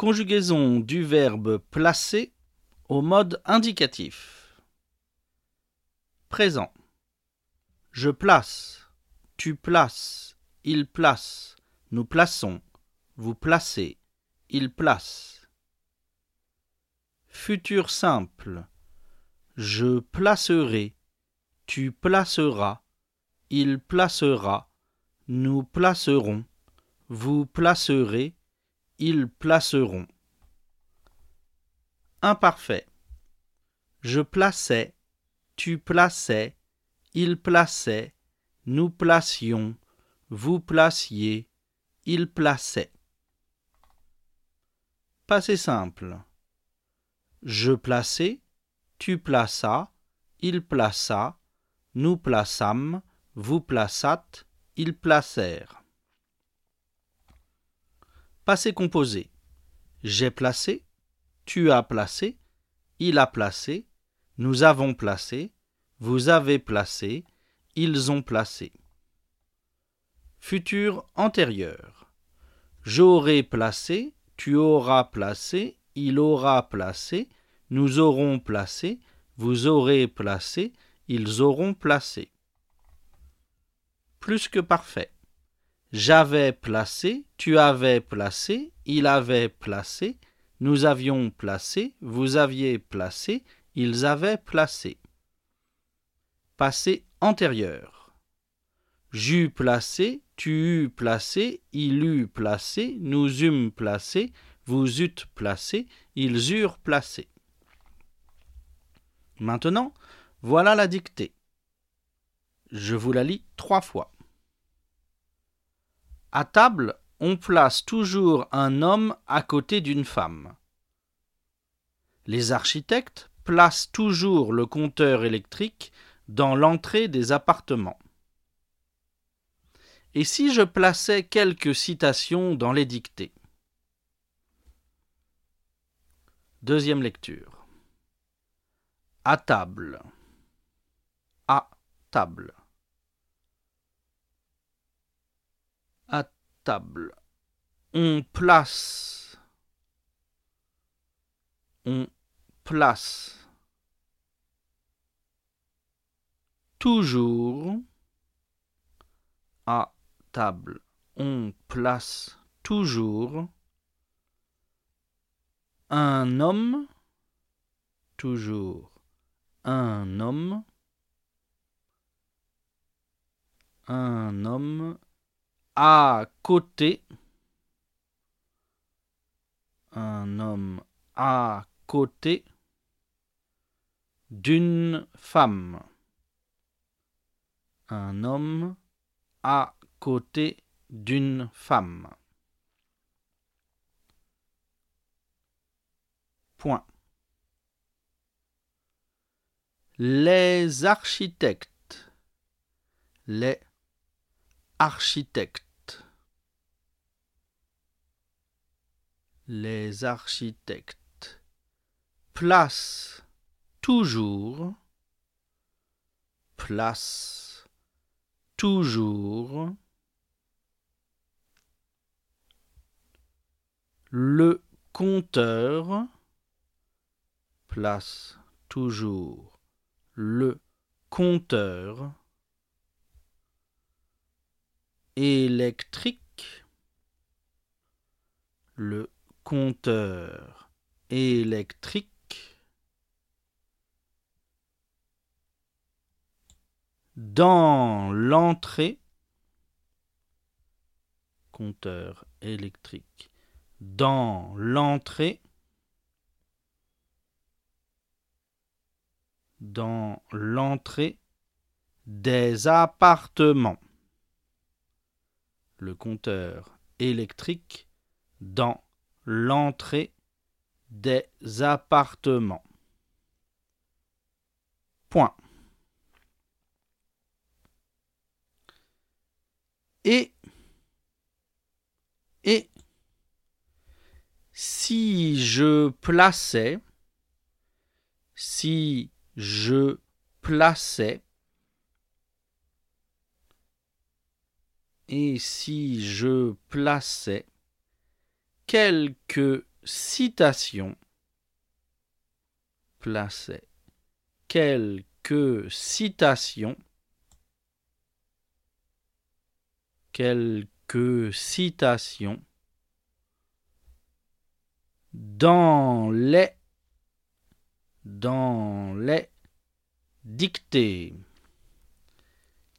Conjugaison du verbe placer au mode indicatif. Présent. Je place, tu places, il place, nous plaçons, vous placez, il place. Futur simple. Je placerai, tu placeras, il placera, nous placerons, vous placerez, ils placeront. Imparfait. Je plaçais, tu plaçais, il plaçait, nous placions, vous placiez, il plaçait. Passé simple. Je plaçais, tu plaças, il plaça, nous plaçâmes, vous plaçâtes, ils placèrent. Passé composé. J'ai placé, tu as placé, il a placé, nous avons placé, vous avez placé, ils ont placé. Futur antérieur. J'aurai placé, tu auras placé, il aura placé, nous aurons placé, vous aurez placé, ils auront placé. Plus que parfait. J'avais placé, tu avais placé, il avait placé, nous avions placé, vous aviez placé, ils avaient placé. Passé antérieur. J'eus placé, tu eus placé, il eut placé, nous eûmes placé, vous eûtes placé, ils eurent placé. Maintenant, voilà la dictée. Je vous la lis trois fois. À table, on place toujours un homme à côté d'une femme. Les architectes placent toujours le compteur électrique dans l'entrée des appartements. Et si je plaçais quelques citations dans les dictées? Deuxième lecture. À table. À table. Table. On place. On place. Toujours à table. On place toujours un homme. Toujours un homme. Un homme à côté, un homme à côté d'une femme, un homme à côté d'une femme. Point. Les architectes, les architectes les architectes. Placent toujours, place toujours. Le compteur. Place toujours. Le compteur. Électrique. Le compteur électrique dans l'entrée compteur électrique dans l'entrée dans l'entrée des appartements. Le compteur électrique dans l'entrée des appartements. Point. Et, et, si je plaçais, si je plaçais, et si je plaçais quelques citations plaçait quelques citations. Quelques citations. Dans les dans les dictées.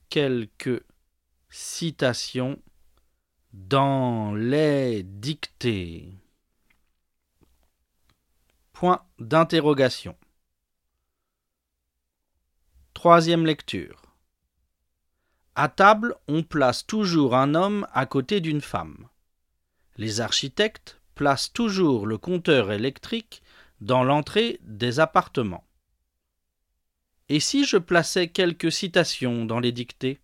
Quelques citations dans les dictées point d'interrogation troisième lecture à table, on place toujours un homme à côté d'une femme. Les architectes placent toujours le compteur électrique dans l'entrée des appartements. Et si je plaçais quelques citations dans les dictées?